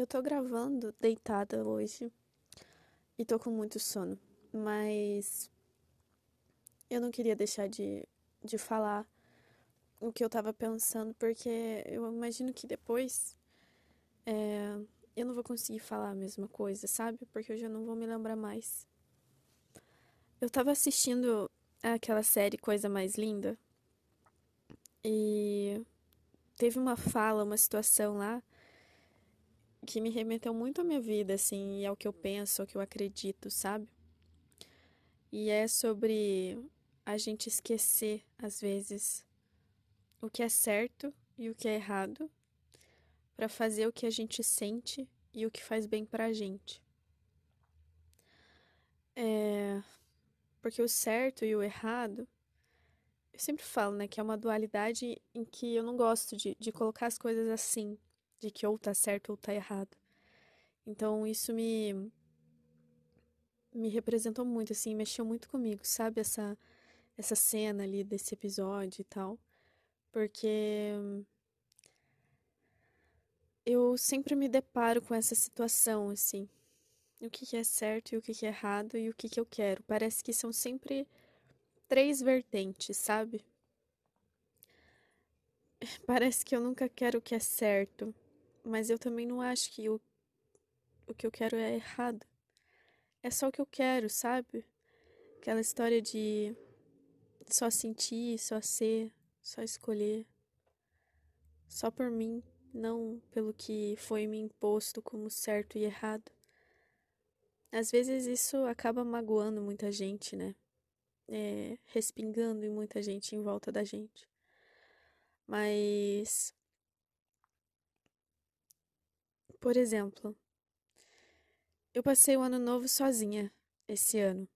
eu tô gravando deitada hoje e tô com muito sono, mas eu não queria deixar de, de falar o que eu tava pensando, porque eu imagino que depois é, eu não vou conseguir falar a mesma coisa, sabe? Porque eu já não vou me lembrar mais. Eu tava assistindo aquela série Coisa Mais Linda e teve uma fala, uma situação lá que me remeteu muito à minha vida, assim, e ao que eu penso, ao que eu acredito, sabe? E é sobre a gente esquecer, às vezes, o que é certo e o que é errado, para fazer o que a gente sente e o que faz bem pra gente. É... Porque o certo e o errado, eu sempre falo, né, que é uma dualidade em que eu não gosto de, de colocar as coisas assim, de que ou tá certo ou tá errado. Então isso me me representou muito assim, mexeu muito comigo, sabe essa essa cena ali desse episódio e tal, porque eu sempre me deparo com essa situação, assim. O que, é certo e o que, que é errado e o que, que eu quero. Parece que são sempre três vertentes, sabe? Parece que eu nunca quero o que é certo, mas eu também não acho que o, o que eu quero é errado. É só o que eu quero, sabe? Aquela história de só sentir, só ser, só escolher. Só por mim, não pelo que foi me imposto como certo e errado. Às vezes isso acaba magoando muita gente, né? É, respingando em muita gente em volta da gente. Mas. Por exemplo, eu passei o ano novo sozinha esse ano.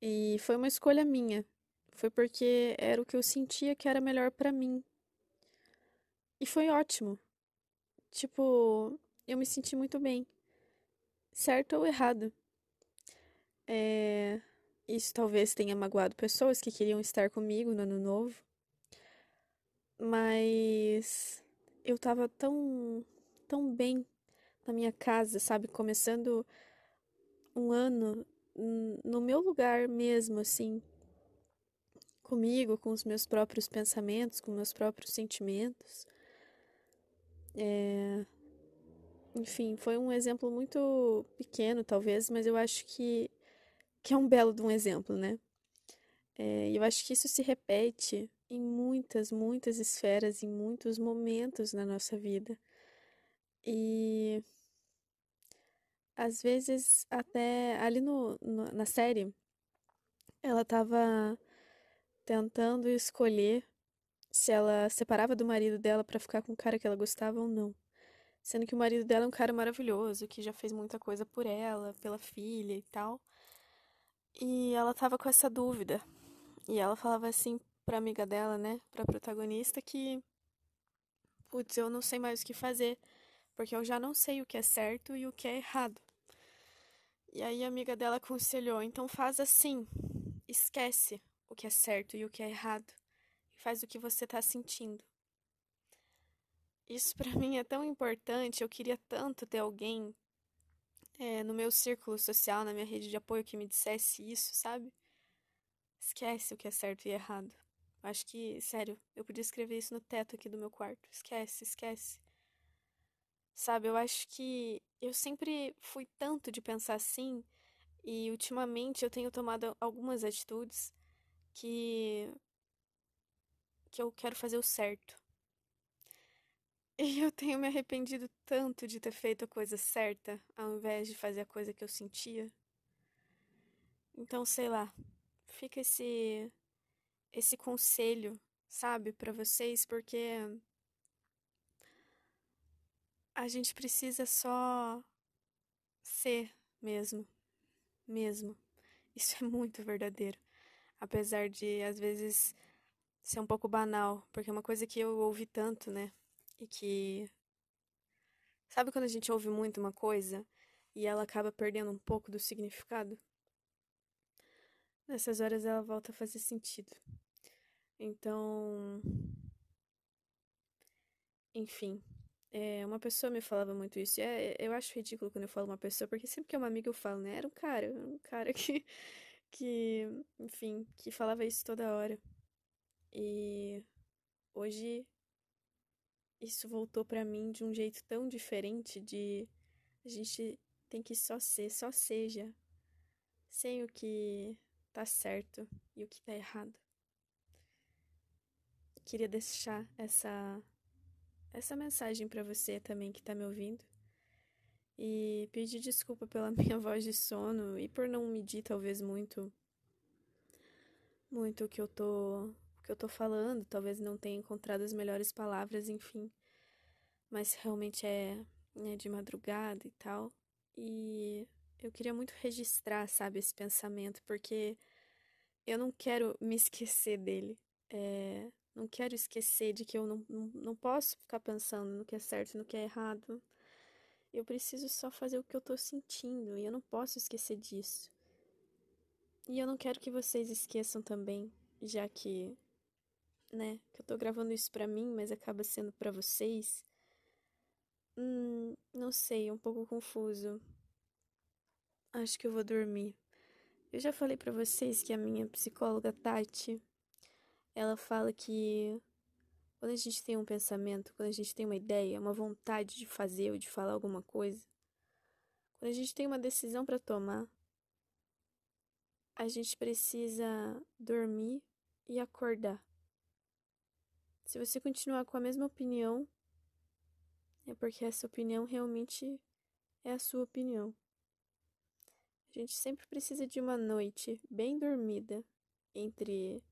E foi uma escolha minha. Foi porque era o que eu sentia que era melhor para mim. E foi ótimo. Tipo, eu me senti muito bem. Certo ou errado. É... Isso talvez tenha magoado pessoas que queriam estar comigo no ano novo. Mas eu tava tão, tão bem na minha casa, sabe? Começando um ano no meu lugar mesmo, assim, comigo, com os meus próprios pensamentos, com meus próprios sentimentos. É... Enfim, foi um exemplo muito pequeno, talvez, mas eu acho que, que é um belo de um exemplo, né? É, eu acho que isso se repete em muitas, muitas esferas, em muitos momentos na nossa vida. E às vezes, até ali no, no na série, ela estava tentando escolher se ela separava do marido dela para ficar com o cara que ela gostava ou não. Sendo que o marido dela é um cara maravilhoso, que já fez muita coisa por ela, pela filha e tal. E ela tava com essa dúvida. E ela falava assim pra amiga dela, né, pra protagonista, que. Putz, eu não sei mais o que fazer, porque eu já não sei o que é certo e o que é errado. E aí a amiga dela aconselhou: então faz assim, esquece o que é certo e o que é errado faz o que você está sentindo. Isso para mim é tão importante. Eu queria tanto ter alguém é, no meu círculo social, na minha rede de apoio, que me dissesse isso, sabe? Esquece o que é certo e errado. Acho que, sério, eu podia escrever isso no teto aqui do meu quarto. Esquece, esquece. Sabe, eu acho que eu sempre fui tanto de pensar assim, e ultimamente eu tenho tomado algumas atitudes que que eu quero fazer o certo. E eu tenho me arrependido tanto de ter feito a coisa certa ao invés de fazer a coisa que eu sentia. Então, sei lá, fica esse esse conselho, sabe, para vocês, porque a gente precisa só ser mesmo, mesmo. Isso é muito verdadeiro. Apesar de, às vezes, ser um pouco banal, porque é uma coisa que eu ouvi tanto, né? E que. Sabe quando a gente ouve muito uma coisa e ela acaba perdendo um pouco do significado? Nessas horas ela volta a fazer sentido. Então. Enfim. É, uma pessoa me falava muito isso. E é, eu acho ridículo quando eu falo uma pessoa, porque sempre que é uma amiga eu falo, né? Era um cara, um cara que, que, enfim, que falava isso toda hora. E hoje isso voltou para mim de um jeito tão diferente de a gente tem que só ser, só seja, sem o que tá certo e o que tá errado. Queria deixar essa essa mensagem para você também que tá me ouvindo. E pedir desculpa pela minha voz de sono e por não medir talvez muito muito o que eu tô o que eu tô falando, talvez não tenha encontrado as melhores palavras, enfim. Mas realmente é, é de madrugada e tal. E eu queria muito registrar, sabe, esse pensamento, porque eu não quero me esquecer dele. É, quero esquecer de que eu não, não, não posso ficar pensando no que é certo e no que é errado. Eu preciso só fazer o que eu tô sentindo e eu não posso esquecer disso. E eu não quero que vocês esqueçam também, já que, né, que eu tô gravando isso pra mim, mas acaba sendo pra vocês. Hum, não sei, um pouco confuso. Acho que eu vou dormir. Eu já falei para vocês que a minha psicóloga Tati, ela fala que quando a gente tem um pensamento, quando a gente tem uma ideia, uma vontade de fazer ou de falar alguma coisa, quando a gente tem uma decisão para tomar, a gente precisa dormir e acordar. Se você continuar com a mesma opinião, é porque essa opinião realmente é a sua opinião. A gente sempre precisa de uma noite bem dormida entre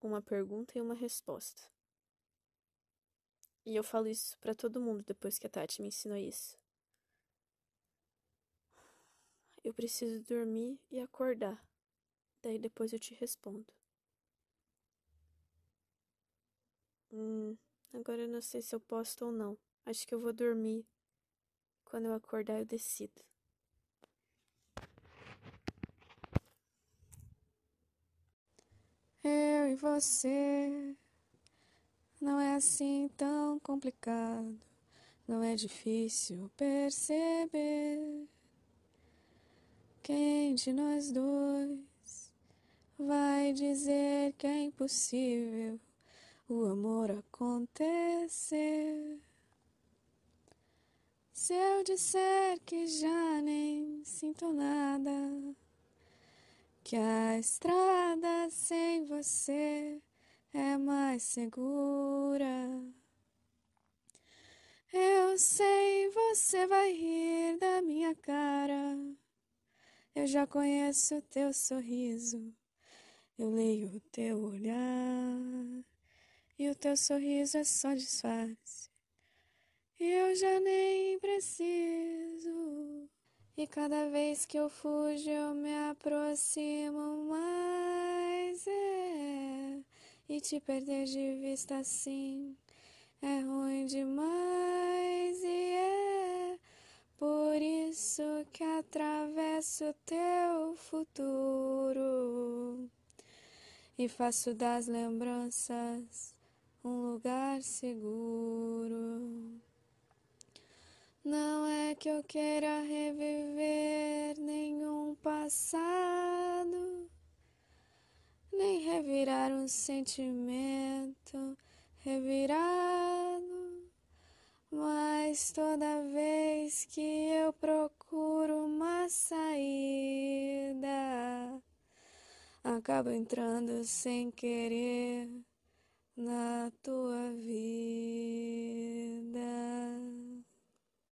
uma pergunta e uma resposta. E eu falo isso para todo mundo depois que a Tati me ensinou isso. Eu preciso dormir e acordar. Daí depois eu te respondo. Hum, agora eu não sei se eu posto ou não. Acho que eu vou dormir. Quando eu acordar, eu decido. Eu e você não é assim tão complicado, não é difícil perceber quem de nós dois vai dizer que é impossível o amor acontecer. Se eu disser que já nem sinto nada que a estrada sem você é mais segura. Eu sei, você vai rir da minha cara. Eu já conheço teu sorriso. Eu leio o teu olhar. E o teu sorriso é só disfarce. Eu já nem preciso e cada vez que eu fujo, eu me aproximo mais. É. E te perder de vista assim é ruim demais. E é por isso que atravesso teu futuro e faço das lembranças um lugar seguro. Não é que eu queira reviver nenhum passado, nem revirar um sentimento revirado, mas toda vez que eu procuro uma saída, acabo entrando sem querer na tua vida.